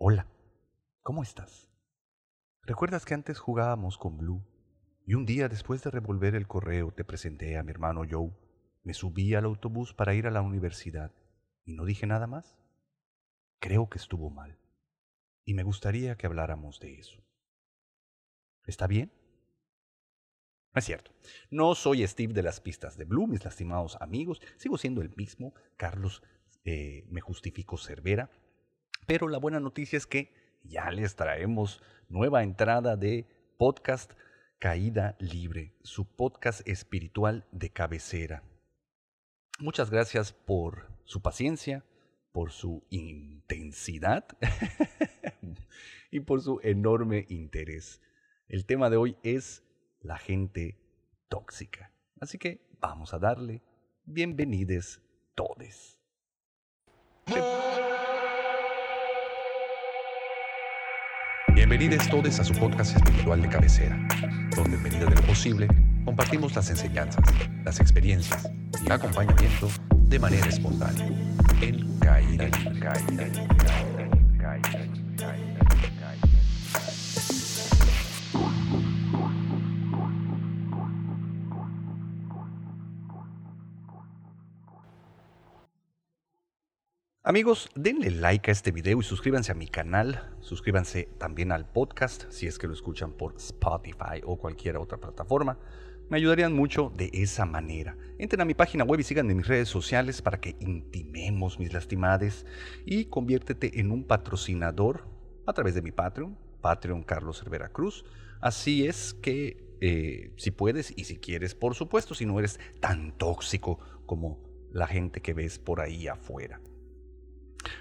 Hola, ¿cómo estás? ¿Recuerdas que antes jugábamos con Blue? Y un día después de revolver el correo te presenté a mi hermano Joe. Me subí al autobús para ir a la universidad y no dije nada más. Creo que estuvo mal. Y me gustaría que habláramos de eso. ¿Está bien? No es cierto. No soy Steve de las pistas de Blue, mis lastimados amigos. Sigo siendo el mismo, Carlos eh, me justifico Cervera. Pero la buena noticia es que ya les traemos nueva entrada de podcast Caída Libre, su podcast espiritual de cabecera. Muchas gracias por su paciencia, por su intensidad y por su enorme interés. El tema de hoy es la gente tóxica. Así que vamos a darle bienvenidos todes. Bienvenidos todos a su podcast espiritual de cabecera, donde en medida de lo posible compartimos las enseñanzas, las experiencias y acompañamiento de manera espontánea. En Caída Libre. Caída. Caída Amigos, denle like a este video y suscríbanse a mi canal. Suscríbanse también al podcast si es que lo escuchan por Spotify o cualquier otra plataforma. Me ayudarían mucho de esa manera. Entren a mi página web y sigan en mis redes sociales para que intimemos mis lastimades y conviértete en un patrocinador a través de mi Patreon, Patreon Carlos Cervera Cruz. Así es que eh, si puedes y si quieres, por supuesto, si no eres tan tóxico como la gente que ves por ahí afuera.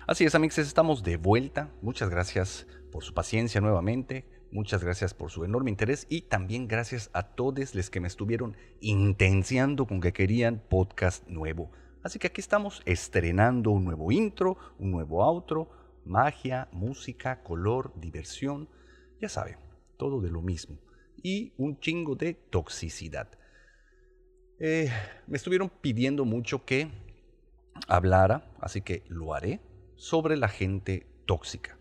Así es, amigos, estamos de vuelta. Muchas gracias por su paciencia nuevamente. Muchas gracias por su enorme interés y también gracias a todos los que me estuvieron intenciando con que querían podcast nuevo. Así que aquí estamos estrenando un nuevo intro, un nuevo outro, magia, música, color, diversión, ya saben, todo de lo mismo. Y un chingo de toxicidad. Eh, me estuvieron pidiendo mucho que hablara, así que lo haré sobre la gente tóxica.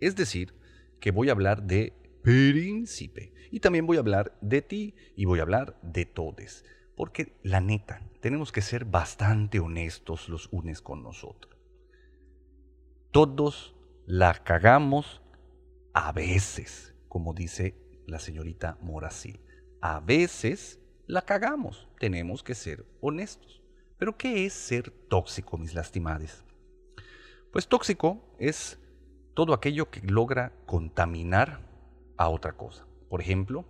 Es decir, que voy a hablar de príncipe y también voy a hablar de ti y voy a hablar de todes. Porque la neta, tenemos que ser bastante honestos los unes con nosotros. Todos la cagamos a veces, como dice la señorita Morasil. A veces la cagamos, tenemos que ser honestos. Pero ¿qué es ser tóxico, mis lastimades? Pues tóxico es todo aquello que logra contaminar a otra cosa. Por ejemplo,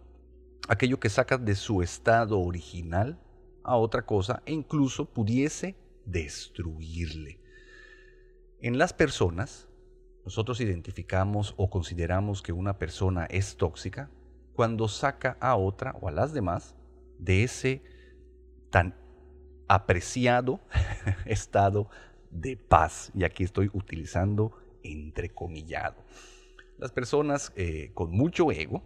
aquello que saca de su estado original a otra cosa e incluso pudiese destruirle. En las personas, nosotros identificamos o consideramos que una persona es tóxica cuando saca a otra o a las demás de ese tan apreciado estado de paz. Y aquí estoy utilizando entrecomillado. Las personas eh, con mucho ego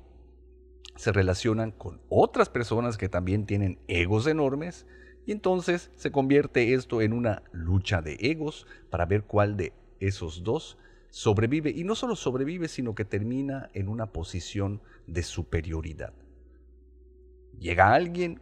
se relacionan con otras personas que también tienen egos enormes y entonces se convierte esto en una lucha de egos para ver cuál de esos dos sobrevive y no solo sobrevive sino que termina en una posición de superioridad. Llega alguien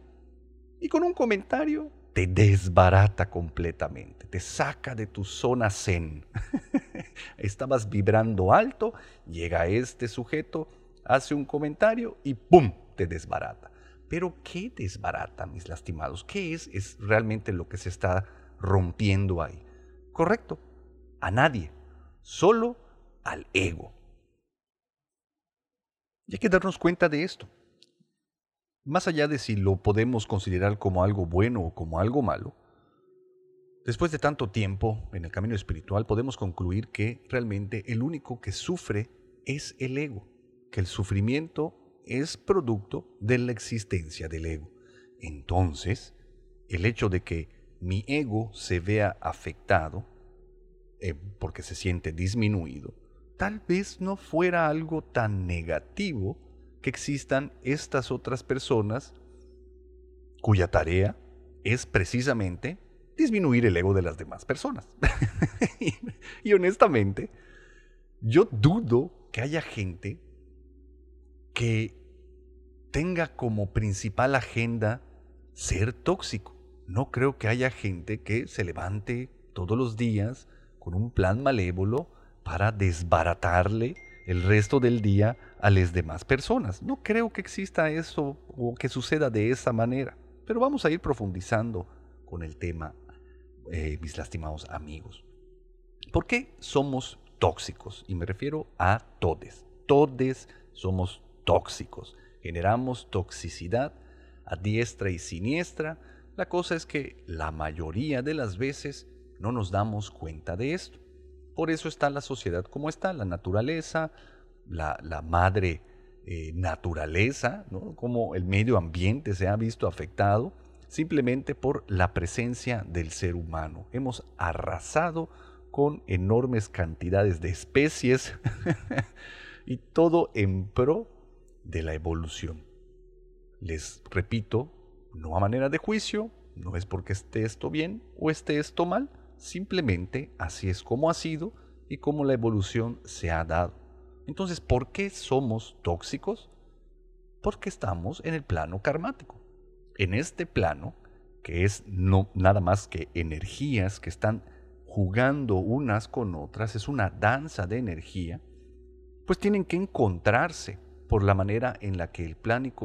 y con un comentario te desbarata completamente, te saca de tu zona zen. Estabas vibrando alto, llega este sujeto, hace un comentario y ¡pum! te desbarata. Pero ¿qué desbarata, mis lastimados? ¿Qué es, es realmente lo que se está rompiendo ahí? Correcto, a nadie, solo al ego. Y hay que darnos cuenta de esto. Más allá de si lo podemos considerar como algo bueno o como algo malo, después de tanto tiempo en el camino espiritual podemos concluir que realmente el único que sufre es el ego, que el sufrimiento es producto de la existencia del ego. Entonces, el hecho de que mi ego se vea afectado, eh, porque se siente disminuido, tal vez no fuera algo tan negativo que existan estas otras personas cuya tarea es precisamente disminuir el ego de las demás personas. y, honestamente, Yo dudo que haya gente que tenga como principal agenda ser tóxico. No creo que haya gente que se levante todos los días con un plan malévolo para desbaratarle el resto del día a las demás personas. No creo que exista eso o que suceda de esa manera. Pero vamos a ir profundizando con el tema, eh, mis lastimados amigos. ¿Por qué somos tóxicos? Y me refiero a todes. Todes somos tóxicos. Generamos toxicidad a diestra y siniestra. La cosa es que la mayoría de las veces no nos damos cuenta de esto. Por eso está la sociedad como está, la naturaleza, la, madre eh, naturaleza, como el medio ambiente se ha visto afectado simplemente por la presencia del ser humano. Hemos arrasado con enormes cantidades de especies y todo en pro de la evolución. Les repito, no a manera de juicio, no es porque esté esto bien o esté esto mal, simplemente así es como ha sido y como la evolución se ha dado. Entonces, ¿por qué somos tóxicos? Porque estamos en el plano karmático. En este plano, que es no nada más que energías que están jugando unas con otras, es una danza de energía, pues tienen que encontrarse por la manera en la que el,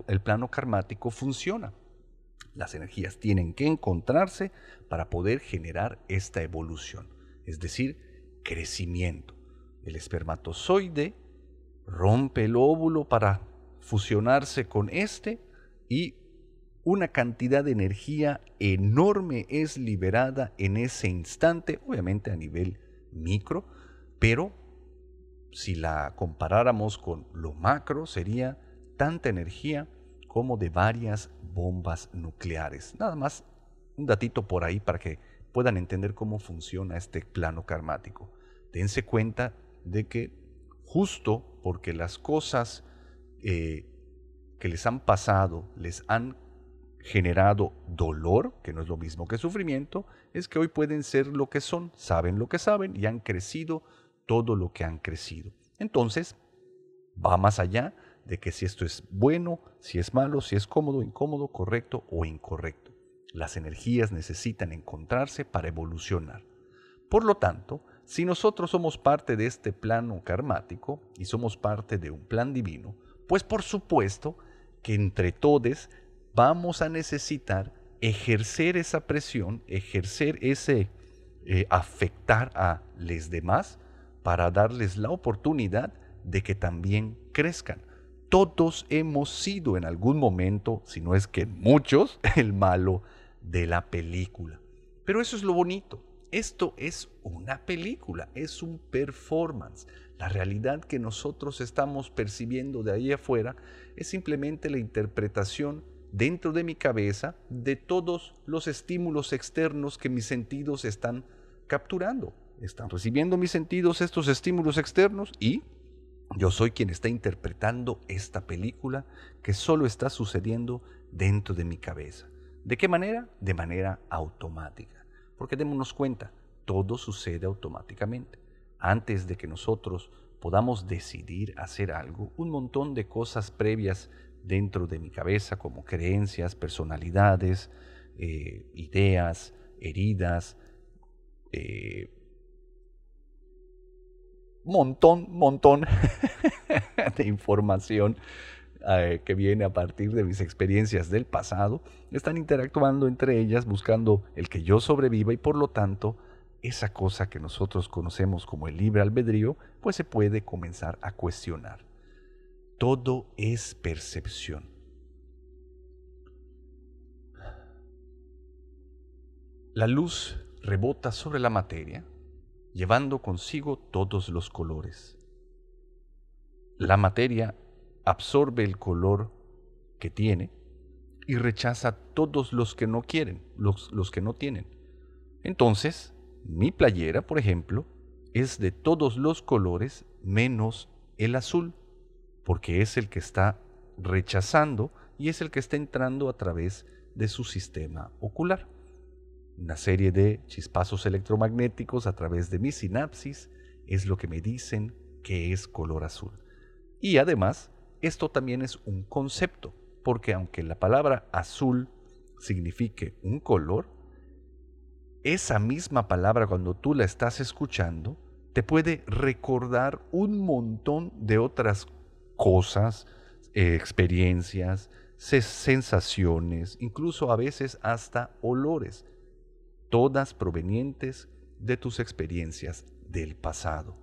el plano karmático funciona. Las energías tienen que encontrarse para poder generar esta evolución, es decir, crecimiento. El espermatozoide rompe el óvulo para fusionarse con este y una cantidad de energía enorme es liberada en ese instante, obviamente a nivel micro, pero si la comparáramos con lo macro, sería tanta energía como de varias bombas nucleares. Nada más un datito por ahí para que puedan entender cómo funciona este plano karmático. Dense cuenta de que justo porque las cosas eh, que les han pasado les han generado dolor, que no es lo mismo que sufrimiento, es que hoy pueden ser lo que son, saben lo que saben y han crecido todo lo que han crecido. Entonces, va más allá de que si esto es bueno, si es malo, si es cómodo, incómodo, correcto o incorrecto. Las energías necesitan encontrarse para evolucionar. Por lo tanto, si nosotros somos parte de este plano karmático y somos parte de un plan divino, pues por supuesto que entre todos vamos a necesitar ejercer esa presión, ejercer ese eh, afectar a los demás para darles la oportunidad de que también crezcan. Todos hemos sido en algún momento, si no es que muchos, el malo de la película. Pero eso es lo bonito. Esto es una película, es un performance. La realidad que nosotros estamos percibiendo de ahí afuera es simplemente la interpretación dentro de mi cabeza de todos los estímulos externos que mis sentidos están capturando. Están recibiendo mis sentidos estos estímulos externos y yo soy quien está interpretando esta película que solo está sucediendo dentro de mi cabeza. ¿De qué manera? De manera automática. Porque démonos cuenta, todo sucede automáticamente. Antes de que nosotros podamos decidir hacer algo, un montón de cosas previas dentro de mi cabeza, como creencias, personalidades, eh, ideas, heridas, eh, montón, montón de información eh, que viene a partir de mis experiencias del pasado, están interactuando entre ellas buscando el que yo sobreviva y por lo tanto esa cosa que nosotros conocemos como el libre albedrío, pues se puede comenzar a cuestionar. Todo es percepción. La luz rebota sobre la materia llevando consigo todos los colores. La materia absorbe el color que tiene y rechaza todos los que no quieren, los, los que no tienen. Entonces, mi playera, por ejemplo, es de todos los colores menos el azul, porque es el que está rechazando y es el que está entrando a través de su sistema ocular una serie de chispazos electromagnéticos a través de mi sinapsis es lo que me dicen qué es color azul. Y además, esto también es un concepto, porque aunque la palabra azul signifique un color, esa misma palabra cuando tú la estás escuchando te puede recordar un montón de otras cosas, eh, experiencias, sensaciones, incluso a veces hasta olores, todas provenientes de tus experiencias del pasado.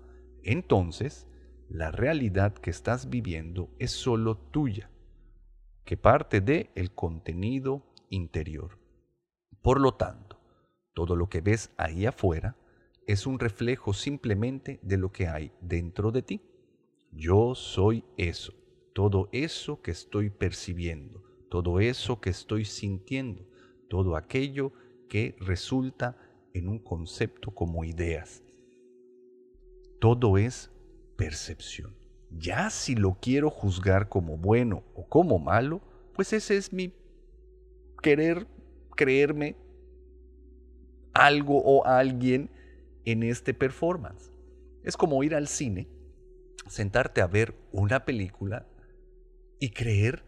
Entonces, la realidad que estás viviendo es solo tuya, que parte de el contenido interior. Por lo tanto, todo lo que ves ahí afuera es un reflejo simplemente de lo que hay dentro de ti. Yo soy eso, todo eso que estoy percibiendo, todo eso que estoy sintiendo, todo aquello que resulta en un concepto como ideas. Todo es percepción. Ya si lo quiero juzgar como bueno o como malo, pues ese es mi querer creerme algo o alguien en este performance. Es como ir al cine, sentarte a ver una película y creer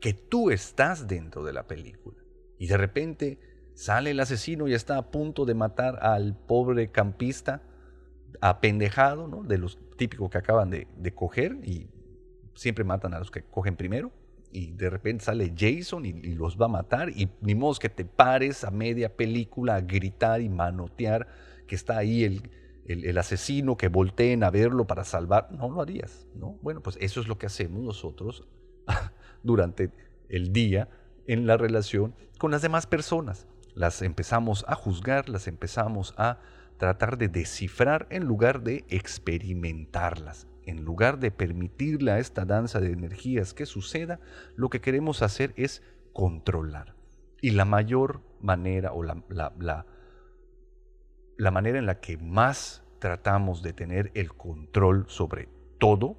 que tú estás dentro de la película. Y de repente sale el asesino y está a punto de matar al pobre campista apendejado, ¿no? De los típicos que acaban de, coger y siempre matan a los que cogen primero. Y de repente sale Jason y, los va a matar. Y ni modo que te pares a media película a gritar y manotear que está ahí el, el, asesino, que volteen a verlo para salvar. No lo harías, ¿no? Bueno, pues eso es lo que hacemos nosotros durante el día en la relación con las demás personas. Las empezamos a juzgar, las empezamos a tratar de descifrar en lugar de experimentarlas. En lugar de permitirle a esta danza de energías que suceda, lo que queremos hacer es controlar. Y la mayor manera o la, la, la manera en la que más tratamos de tener el control sobre todo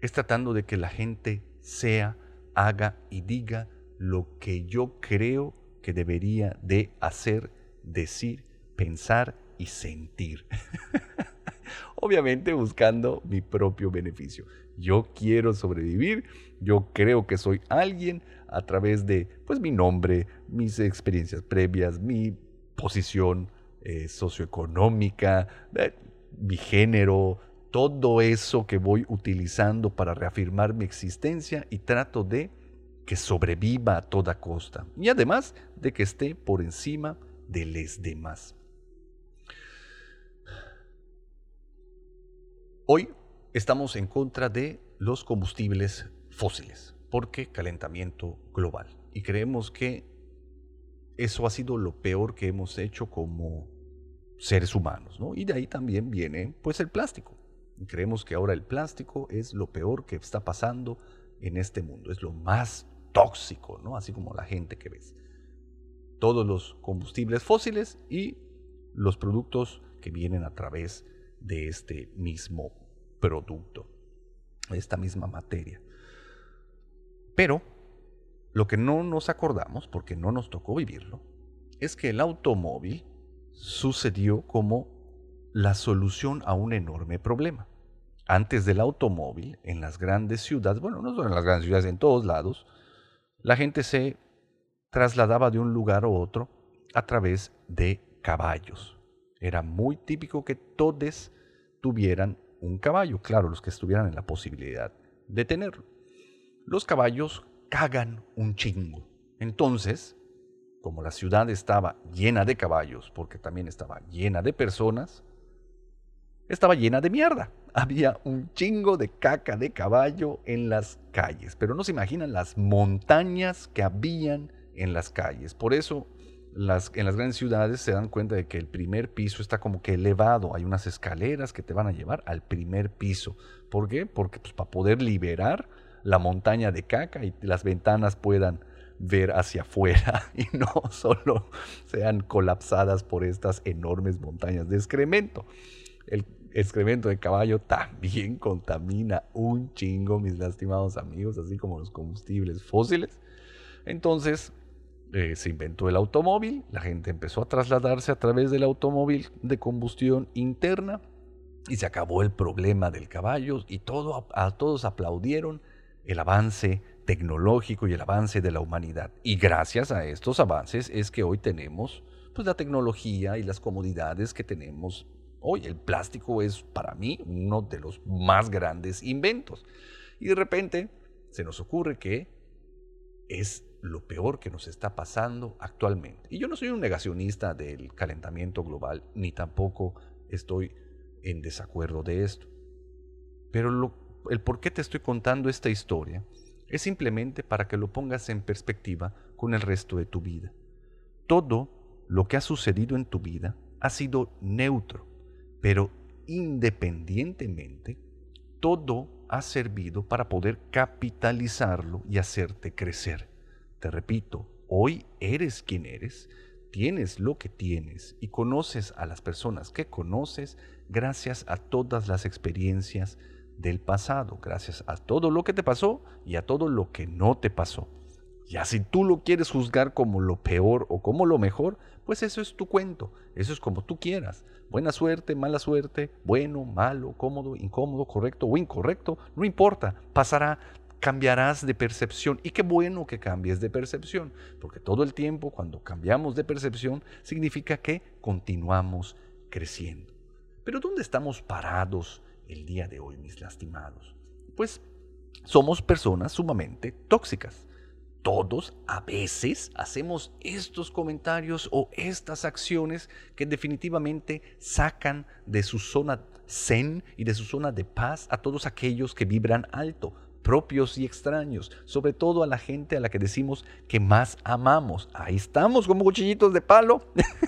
es tratando de que la gente sea, haga y diga lo que yo creo que debería de hacer, decir, pensar y sentir. Obviamente buscando mi propio beneficio. Yo quiero sobrevivir, yo creo que soy alguien a través de pues mi nombre, mis experiencias previas, mi posición eh, socioeconómica, eh, mi género, todo eso que voy utilizando para reafirmar mi existencia y trato de que sobreviva a toda costa y además de que esté por encima de los demás. Hoy estamos en contra de los combustibles fósiles, porque calentamiento global. Y creemos que eso ha sido lo peor que hemos hecho como seres humanos, ¿no? Y de ahí también viene pues el plástico. Y creemos que ahora el plástico es lo peor que está pasando en este mundo, es lo más tóxico, ¿no? Así como la gente que ves. Todos los combustibles fósiles y los productos que vienen a través de de este mismo producto, esta misma materia. Pero lo que no nos acordamos, porque no nos tocó vivirlo, es que el automóvil sucedió como la solución a un enorme problema. Antes del automóvil, en las grandes ciudades, bueno, no solo en las grandes ciudades, en todos lados, la gente se trasladaba de un lugar a otro a través de caballos. Era muy típico que todos tuvieran un caballo, claro, los que estuvieran en la posibilidad de tenerlo. Los caballos cagan un chingo. Entonces, como la ciudad estaba llena de caballos, porque también estaba llena de personas, estaba llena de mierda. Había un chingo de caca de caballo en las calles, pero no se imaginan las montañas que habían en las calles. Por eso las, en las grandes ciudades se dan cuenta de que el primer piso está como que elevado. Hay unas escaleras que te van a llevar al primer piso. ¿Por qué? Porque pues, para poder liberar la montaña de caca y las ventanas puedan ver hacia afuera y no solo sean colapsadas por estas enormes montañas de excremento. El excremento de caballo también contamina un chingo, mis lastimados amigos, así como los combustibles fósiles. Entonces, eh, se inventó el automóvil, la gente empezó a trasladarse a través del automóvil de combustión interna y se acabó el problema del caballo y todos aplaudieron el avance tecnológico y el avance de la humanidad. Y gracias a estos avances es que hoy tenemos pues, la tecnología y las comodidades que tenemos hoy. El plástico es para mí uno de los más grandes inventos. Y de repente se nos ocurre que es lo peor que nos está pasando actualmente. Y yo no soy un negacionista del calentamiento global, ni tampoco estoy en desacuerdo de esto. Pero el por qué te estoy contando esta historia es simplemente para que lo pongas en perspectiva con el resto de tu vida. Todo lo que ha sucedido en tu vida ha sido neutro, pero independientemente, todo ha servido para poder capitalizarlo y hacerte crecer. Te repito, hoy eres quien eres, tienes lo que tienes y conoces a las personas que conoces gracias a todas las experiencias del pasado, gracias a todo lo que te pasó y a todo lo que no te pasó. Ya si tú lo quieres juzgar como lo peor o como lo mejor, pues eso es tu cuento, eso es como tú quieras. Buena suerte, mala suerte, bueno, malo, cómodo, incómodo, correcto o incorrecto, no importa, pasará, cambiarás de percepción. Y qué bueno que cambies de percepción, porque todo el tiempo cuando cambiamos de percepción significa que continuamos creciendo. Pero ¿dónde estamos parados el día de hoy, mis lastimados? Pues somos personas sumamente tóxicas todos a veces hacemos estos comentarios o estas acciones que definitivamente sacan de su zona zen y de su zona de paz a todos aquellos que vibran alto, propios y extraños, sobre todo a la gente a la que decimos que más amamos. Ahí estamos como cuchillitos de palo,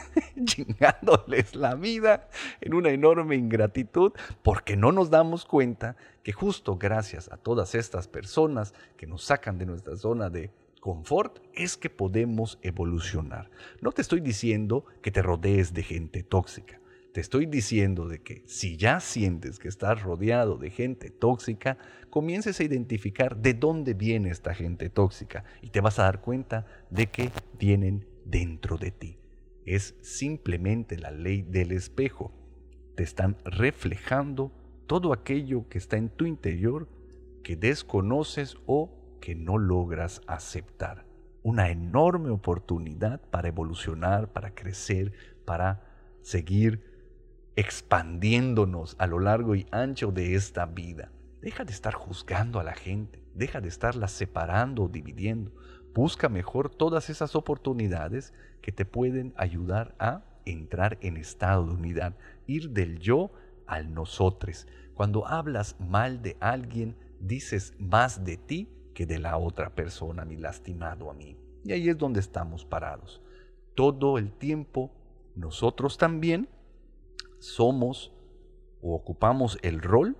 chingándoles la vida en una enorme ingratitud, porque no nos damos cuenta que justo gracias a todas estas personas que nos sacan de nuestra zona de confort es que podemos evolucionar. No te estoy diciendo que te rodees de gente tóxica. Te estoy diciendo de que si ya sientes que estás rodeado de gente tóxica, comiences a identificar de dónde viene esta gente tóxica y te vas a dar cuenta de que vienen dentro de ti. Es simplemente la ley del espejo. Te están reflejando todo aquello que está en tu interior que desconoces o que no logras aceptar. Una enorme oportunidad para evolucionar, para crecer, para seguir expandiéndonos a lo largo y ancho de esta vida. Deja de estar juzgando a la gente, deja de estarla separando o dividiendo. Busca mejor todas esas oportunidades que te pueden ayudar a entrar en estado de unidad, ir del yo al nosotros. Cuando hablas mal de alguien, dices más de ti que de la otra persona, mi lastimado a mí. Y ahí es donde estamos parados. Todo el tiempo nosotros también somos o ocupamos el rol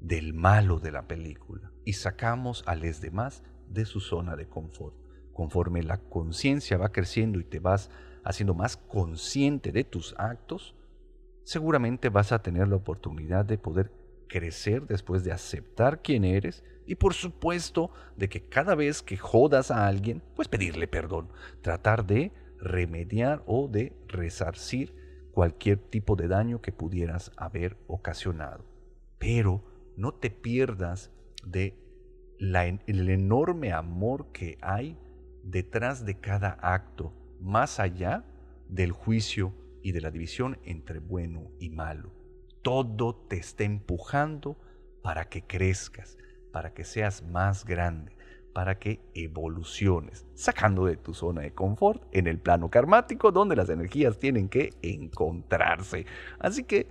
del malo de la película y sacamos a los demás de su zona de confort. Conforme la conciencia va creciendo y te vas haciendo más consciente de tus actos, seguramente vas a tener la oportunidad de poder crecer después de aceptar quién eres y por supuesto de que cada vez que jodas a alguien, pues pedirle perdón, tratar de remediar o de resarcir cualquier tipo de daño que pudieras haber ocasionado. Pero no te pierdas de el enorme amor que hay detrás de cada acto, más allá del juicio y de la división entre bueno y malo. Todo te está empujando para que crezcas, para que seas más grande, para que evoluciones, sacando de tu zona de confort en el plano karmático donde las energías tienen que encontrarse. Así que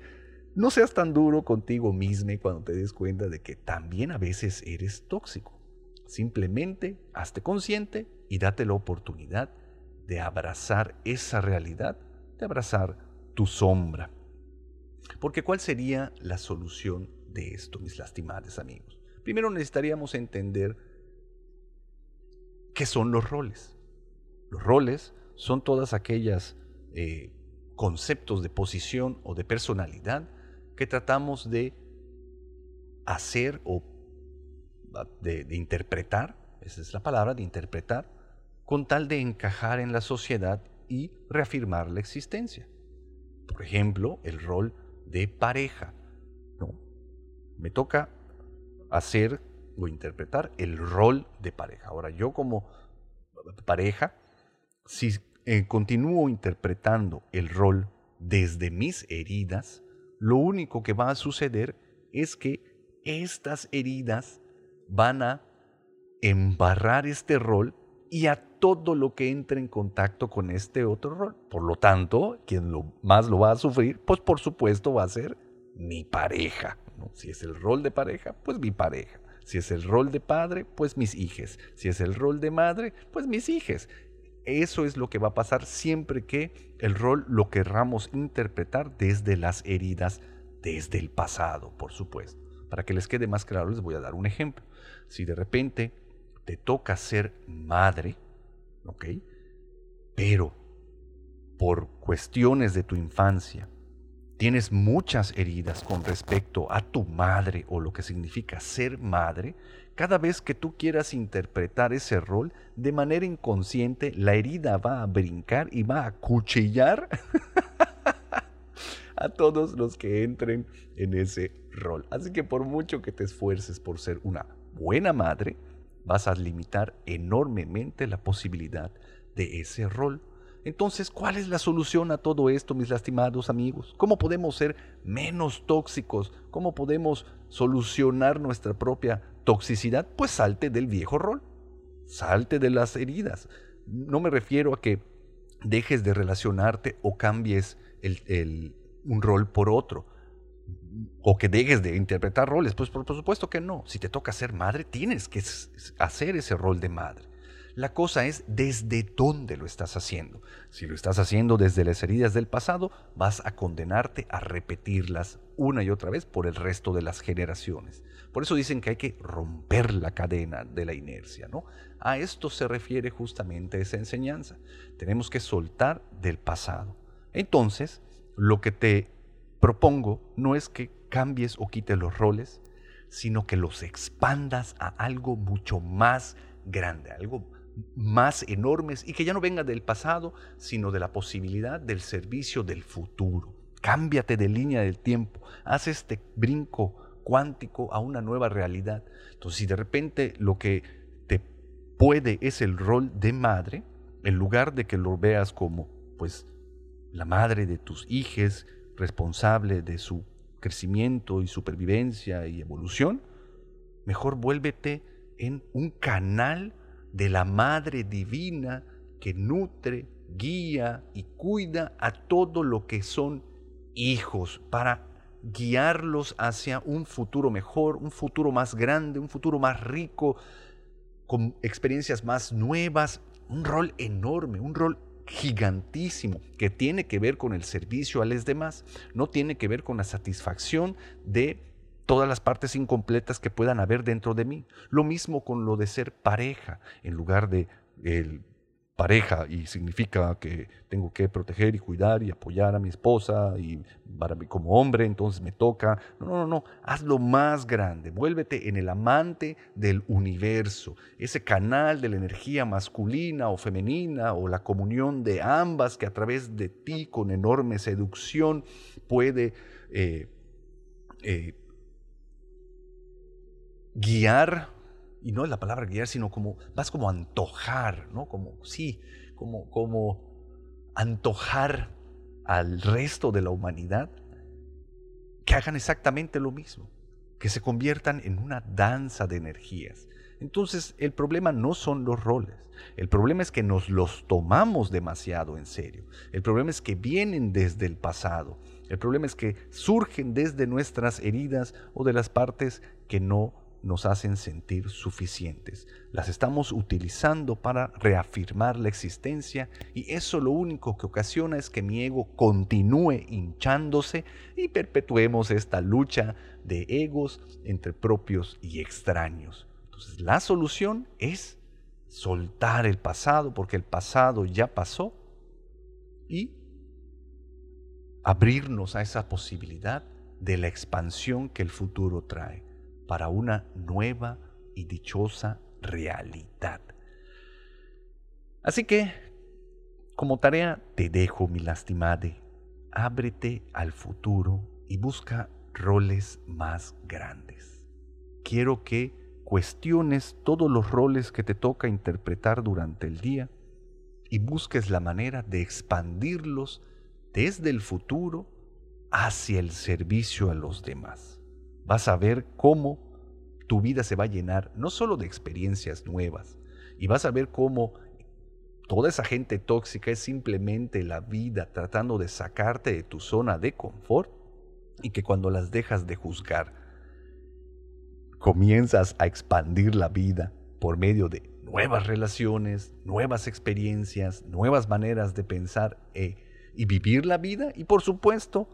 no seas tan duro contigo mismo cuando te des cuenta de que también a veces eres tóxico. Simplemente hazte consciente y date la oportunidad de abrazar esa realidad, de abrazar tu sombra. Porque ¿cuál sería la solución de esto, mis lastimados amigos? Primero necesitaríamos entender qué son los roles. Los roles son todas aquellas eh, conceptos de posición o de personalidad que tratamos de hacer o de, de interpretar, esa es la palabra, de interpretar, con tal de encajar en la sociedad y reafirmar la existencia. Por ejemplo, el rol de pareja, me toca hacer o interpretar el rol de pareja. Ahora, yo como pareja, si eh, continúo interpretando el rol desde mis heridas, lo único que va a suceder es que estas heridas van a embarrar este rol y a todo lo que entre en contacto con este otro rol. Por lo tanto, quien lo, más lo va a sufrir, pues por supuesto va a ser mi pareja. Si es el rol de pareja, pues mi pareja. Si es el rol de padre, pues mis hijas. Si es el rol de madre, pues mis hijas. Eso es lo que va a pasar siempre que el rol lo querramos interpretar desde las heridas, desde el pasado, por supuesto. Para que les quede más claro, les voy a dar un ejemplo. Si de repente te toca ser madre, ¿ok? Pero por cuestiones de tu infancia, tienes muchas heridas con respecto a tu madre o lo que significa ser madre, cada vez que tú quieras interpretar ese rol de manera inconsciente, la herida va a brincar y va a cuchillar a todos los que entren en ese rol. Así que por mucho que te esfuerces por ser una buena madre, vas a limitar enormemente la posibilidad de ese rol. Entonces, ¿cuál es la solución a todo esto, mis lastimados amigos? ¿Cómo podemos ser menos tóxicos? ¿Cómo podemos solucionar nuestra propia toxicidad? Pues salte del viejo rol, salte de las heridas. No me refiero a que dejes de relacionarte o cambies un rol por otro o que dejes de interpretar roles. Pues por, supuesto que no. Si te toca ser madre, tienes que hacer ese rol de madre. La cosa es desde dónde lo estás haciendo. Si lo estás haciendo desde las heridas del pasado, vas a condenarte a repetirlas una y otra vez por el resto de las generaciones. Por eso dicen que hay que romper la cadena de la inercia, ¿no? A esto se refiere justamente esa enseñanza. Tenemos que soltar del pasado. Entonces, lo que te propongo no es que cambies o quites los roles, sino que los expandas a algo mucho más grande, algo más enormes y que ya no venga del pasado, sino de la posibilidad del servicio del futuro. Cámbiate de línea del tiempo, haz este brinco cuántico a una nueva realidad. Entonces, si de repente lo que te puede es el rol de madre, en lugar de que lo veas como, pues, la madre de tus hijos, responsable de su crecimiento y supervivencia y evolución, mejor vuélvete en un canal de la Madre Divina que nutre, guía y cuida a todo lo que son hijos para guiarlos hacia un futuro mejor, un futuro más grande, un futuro más rico, con experiencias más nuevas, un rol enorme, un rol gigantísimo que tiene que ver con el servicio a los demás, no tiene que ver con la satisfacción de todas las partes incompletas que puedan haber dentro de mí. Lo mismo con lo de ser pareja, en lugar de el pareja y significa que tengo que proteger y cuidar y apoyar a mi esposa y para mí como hombre entonces me toca. No, no, no, hazlo más grande, vuélvete en el amante del universo, ese canal de la energía masculina o femenina o la comunión de ambas que a través de ti con enorme seducción puede eh, eh, guiar y no es la palabra guiar, sino como, vas como antojar, ¿no? Como, sí, como, como antojar al resto de la humanidad que hagan exactamente lo mismo, que se conviertan en una danza de energías. Entonces, el problema no son los roles, el problema es que nos los tomamos demasiado en serio, el problema es que vienen desde el pasado, el problema es que surgen desde nuestras heridas o de las partes que no nos hacen sentir suficientes. Las estamos utilizando para reafirmar la existencia y eso lo único que ocasiona es que mi ego continúe hinchándose y perpetuemos esta lucha de egos entre propios y extraños. Entonces la solución es soltar el pasado porque el pasado ya pasó y abrirnos a esa posibilidad de la expansión que el futuro trae para una nueva y dichosa realidad. Así que, como tarea, te dejo mi lastimade, ábrete al futuro y busca roles más grandes. Quiero que cuestiones todos los roles que te toca interpretar durante el día y busques la manera de expandirlos desde el futuro hacia el servicio a los demás. Vas a ver cómo tu vida se va a llenar no solo de experiencias nuevas, y vas a ver cómo toda esa gente tóxica es simplemente la vida tratando de sacarte de tu zona de confort y que cuando las dejas de juzgar, comienzas a expandir la vida por medio de nuevas relaciones, nuevas experiencias, nuevas maneras de pensar e, y vivir la vida y por supuesto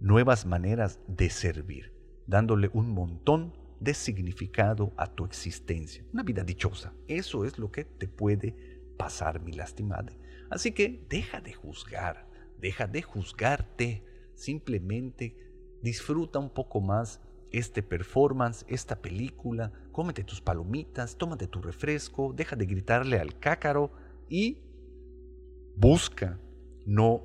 nuevas maneras de servir, dándole un montón de significado a tu existencia. Una vida dichosa. Eso es lo que te puede pasar, mi lastimada. Así que deja de juzgar, deja de juzgarte. Simplemente disfruta un poco más este performance, esta película, cómete tus palomitas, tómate tu refresco, deja de gritarle al cácaro y busca no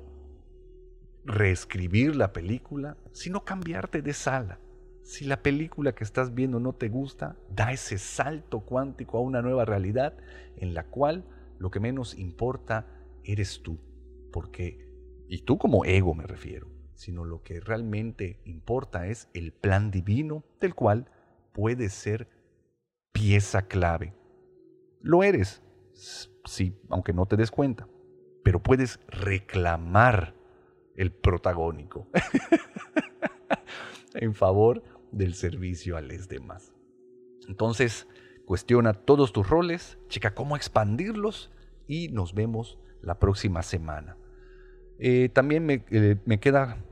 reescribir la película, sino cambiarte de sala. Si la película que estás viendo no te gusta, da ese salto cuántico a una nueva realidad en la cual lo que menos importa eres tú, porque, y tú como ego me refiero, sino lo que realmente importa es el plan divino del cual puedes ser pieza clave. Lo eres, sí, aunque no te des cuenta, pero puedes reclamar el protagónico en favor del servicio a los demás. Entonces, cuestiona todos tus roles, checa cómo expandirlos y nos vemos la próxima semana. Eh, también me, eh, me queda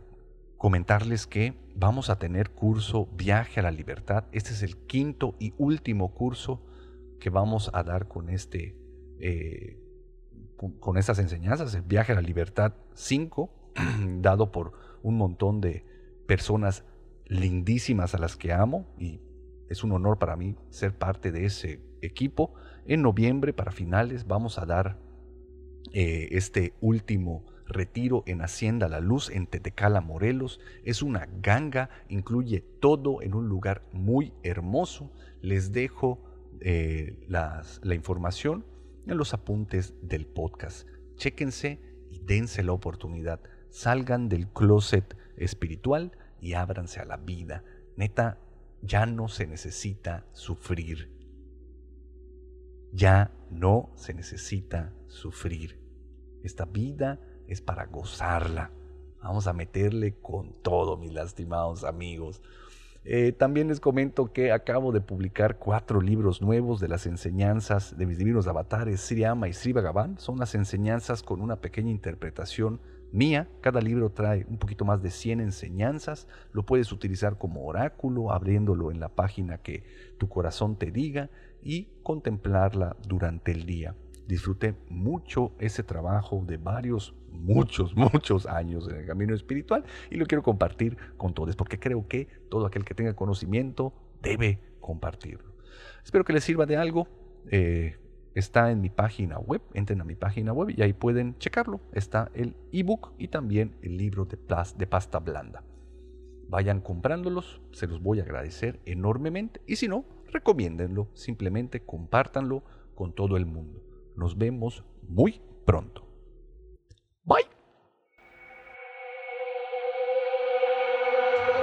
comentarles que vamos a tener curso Viaje a la Libertad. Este es el quinto y último curso que vamos a dar con este eh, con estas enseñanzas, el Viaje a la Libertad 5, dado por un montón de personas lindísimas a las que amo y es un honor para mí ser parte de ese equipo. En noviembre, para finales, vamos a dar eh, este último retiro en Hacienda La Luz en Tetecala, Morelos. Es una ganga, incluye todo en un lugar muy hermoso. Les dejo eh, la información en los apuntes del podcast. Chéquense y dense la oportunidad. Salgan del closet espiritual y ábranse a la vida. Neta, ya no se necesita sufrir. Ya no se necesita sufrir. Esta vida es para gozarla. Vamos a meterle con todo, mis lastimados amigos. Eh, también les comento que acabo de publicar cuatro libros nuevos de las enseñanzas de mis divinos avatares, Sri Ama y Sri Bhagavan. Son las enseñanzas con una pequeña interpretación mía. Cada libro trae un poquito más de 100 enseñanzas. Lo puedes utilizar como oráculo, abriéndolo en la página que tu corazón te diga y contemplarla durante el día. Disfruté mucho ese trabajo de varios, muchos, muchos años en el camino espiritual y lo quiero compartir con todos porque creo que todo aquel que tenga conocimiento debe compartirlo. Espero que les sirva de algo. Eh, está en mi página web, entren a mi página web y ahí pueden checarlo. Está el ebook y también el libro de, de pasta blanda. Vayan comprándolos, se los voy a agradecer enormemente y si no, recomiéndenlo, simplemente compártanlo con todo el mundo. Nos vemos muy pronto. Bye.